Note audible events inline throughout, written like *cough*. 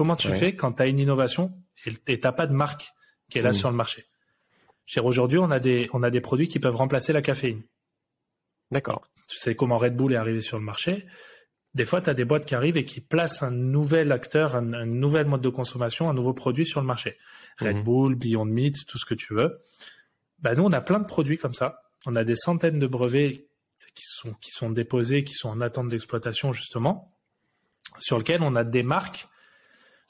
comment tu fais quand tu as une innovation et t'as pas de marque qui est là sur le marché? Aujourd'hui, on a des on a des produits qui peuvent remplacer la caféine. D'accord. Tu sais comment Red Bull est arrivé sur le marché. Des fois, tu as des boîtes qui arrivent et qui placent un nouvel acteur, un, nouvel mode de consommation, un nouveau produit sur le marché. Red mhm. Bull, Beyond Meat, tout ce que tu veux. Bah, nous, on a plein de produits comme ça. On a des centaines de brevets qui sont, qui sont déposés, qui sont en attente d'exploitation, justement, sur lesquels on a des marques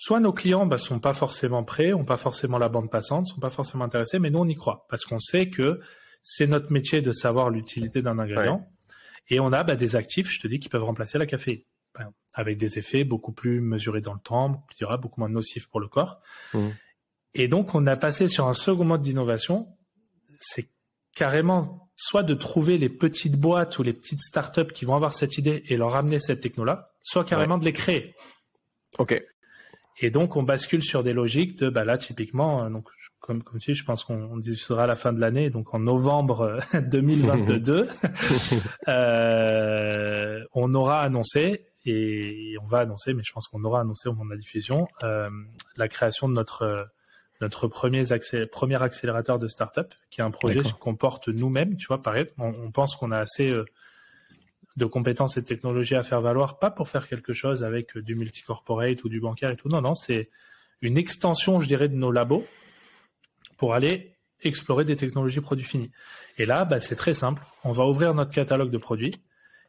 soit nos clients bah, sont pas forcément prêts, ont pas forcément la bande passante, sont pas forcément intéressés, mais nous on y croit parce qu'on sait que c'est notre métier de savoir l'utilité d'un ingrédient et on a bah, des actifs, je te dis, qui peuvent remplacer la caféine avec des effets beaucoup plus mesurés dans le temps, beaucoup moins nocifs pour le corps. Mmh. Et donc on a passé sur un second mode d'innovation, c'est carrément soit de trouver les petites boîtes ou les petites startups qui vont avoir cette idée et leur amener cette techno-là, soit carrément de les créer. Ok. Et donc, on bascule sur des logiques de, bah là, typiquement, euh, donc, comme, comme tu dis, je pense qu'on discutera à la fin de l'année, donc en novembre *laughs* 2022, *laughs* euh, on aura annoncé, et on va annoncer, mais je pense qu'on aura annoncé au moment de la diffusion, euh, la création de notre notre premier, premier accélérateur de start-up, qui est un projet qu'on porte nous-mêmes, tu vois, pareil, on, on pense qu'on a assez euh, de compétences et de technologies à faire valoir, pas pour faire quelque chose avec du multicorporate ou du bancaire et tout. Non, non, c'est une extension, je dirais, de nos labos pour aller explorer des technologies produits finis. Et là, bah, c'est très simple. On va ouvrir notre catalogue de produits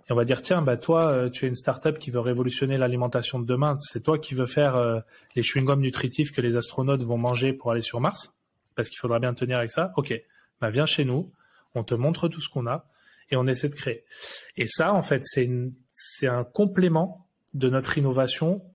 et on va dire tiens, bah toi, euh, tu es une startup qui veut révolutionner l'alimentation de demain. C'est toi qui veux faire euh, les chewing-gums nutritifs que les astronautes vont manger pour aller sur Mars, parce qu'il faudra bien tenir avec ça. Ok, bah viens chez nous, on te montre tout ce qu'on a et on essaie de créer. Et ça, en fait, c'est un complément de notre innovation